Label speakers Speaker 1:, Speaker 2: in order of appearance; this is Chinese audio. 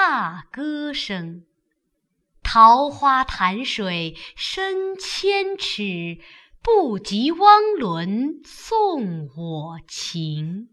Speaker 1: 踏歌声。桃花潭水深千尺，不及汪伦送我情。